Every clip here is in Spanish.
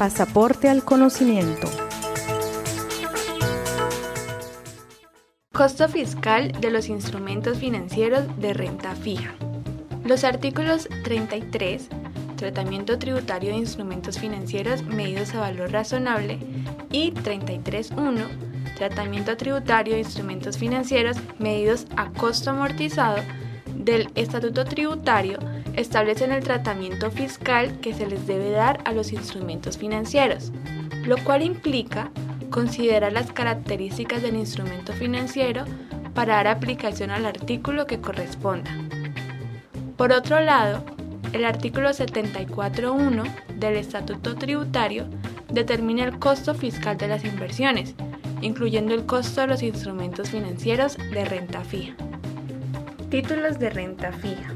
Pasaporte al conocimiento. Costo fiscal de los instrumentos financieros de renta fija. Los artículos 33, Tratamiento tributario de instrumentos financieros medidos a valor razonable, y 33.1, Tratamiento tributario de instrumentos financieros medidos a costo amortizado del Estatuto Tributario establecen el tratamiento fiscal que se les debe dar a los instrumentos financieros, lo cual implica considerar las características del instrumento financiero para dar aplicación al artículo que corresponda. Por otro lado, el artículo 74.1 del Estatuto Tributario determina el costo fiscal de las inversiones, incluyendo el costo de los instrumentos financieros de renta fija. Títulos de renta fija.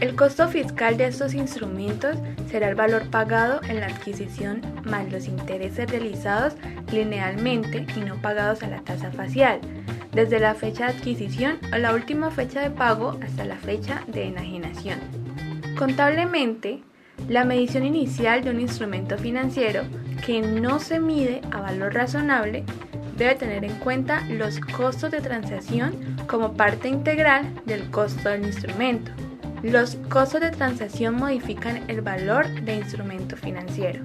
El costo fiscal de estos instrumentos será el valor pagado en la adquisición más los intereses realizados linealmente y no pagados a la tasa facial, desde la fecha de adquisición o la última fecha de pago hasta la fecha de enajenación. Contablemente, la medición inicial de un instrumento financiero que no se mide a valor razonable debe tener en cuenta los costos de transacción como parte integral del costo del instrumento. Los costos de transacción modifican el valor de instrumento financiero.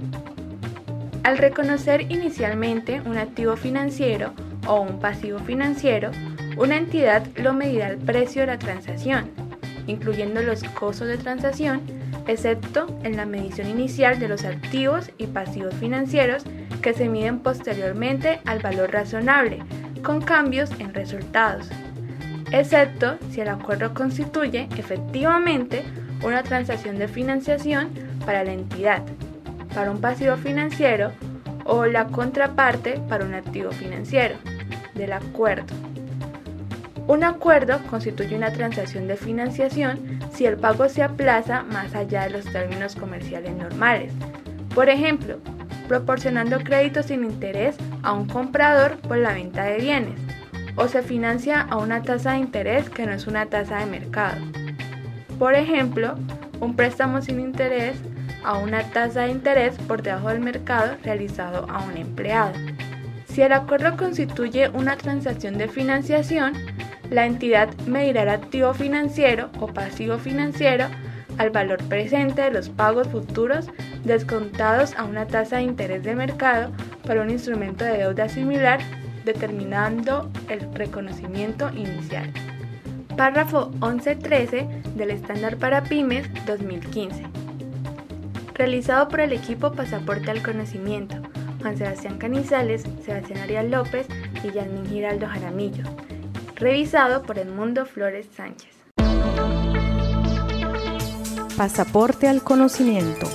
Al reconocer inicialmente un activo financiero o un pasivo financiero, una entidad lo medirá al precio de la transacción, incluyendo los costos de transacción, excepto en la medición inicial de los activos y pasivos financieros que se miden posteriormente al valor razonable, con cambios en resultados, excepto si el acuerdo constituye efectivamente una transacción de financiación para la entidad, para un pasivo financiero o la contraparte para un activo financiero del acuerdo. Un acuerdo constituye una transacción de financiación si el pago se aplaza más allá de los términos comerciales normales. Por ejemplo, proporcionando créditos sin interés a un comprador por la venta de bienes, o se financia a una tasa de interés que no es una tasa de mercado. Por ejemplo, un préstamo sin interés a una tasa de interés por debajo del mercado realizado a un empleado. Si el acuerdo constituye una transacción de financiación, la entidad medirá el activo financiero o pasivo financiero al valor presente de los pagos futuros descontados a una tasa de interés de mercado para un instrumento de deuda similar, determinando el reconocimiento inicial. Párrafo 11.13 del Estándar para Pymes 2015. Realizado por el equipo Pasaporte al Conocimiento, Juan Sebastián Canizales, Sebastián Arias López y Yasmin Giraldo Jaramillo. Revisado por Edmundo Flores Sánchez. Pasaporte al Conocimiento.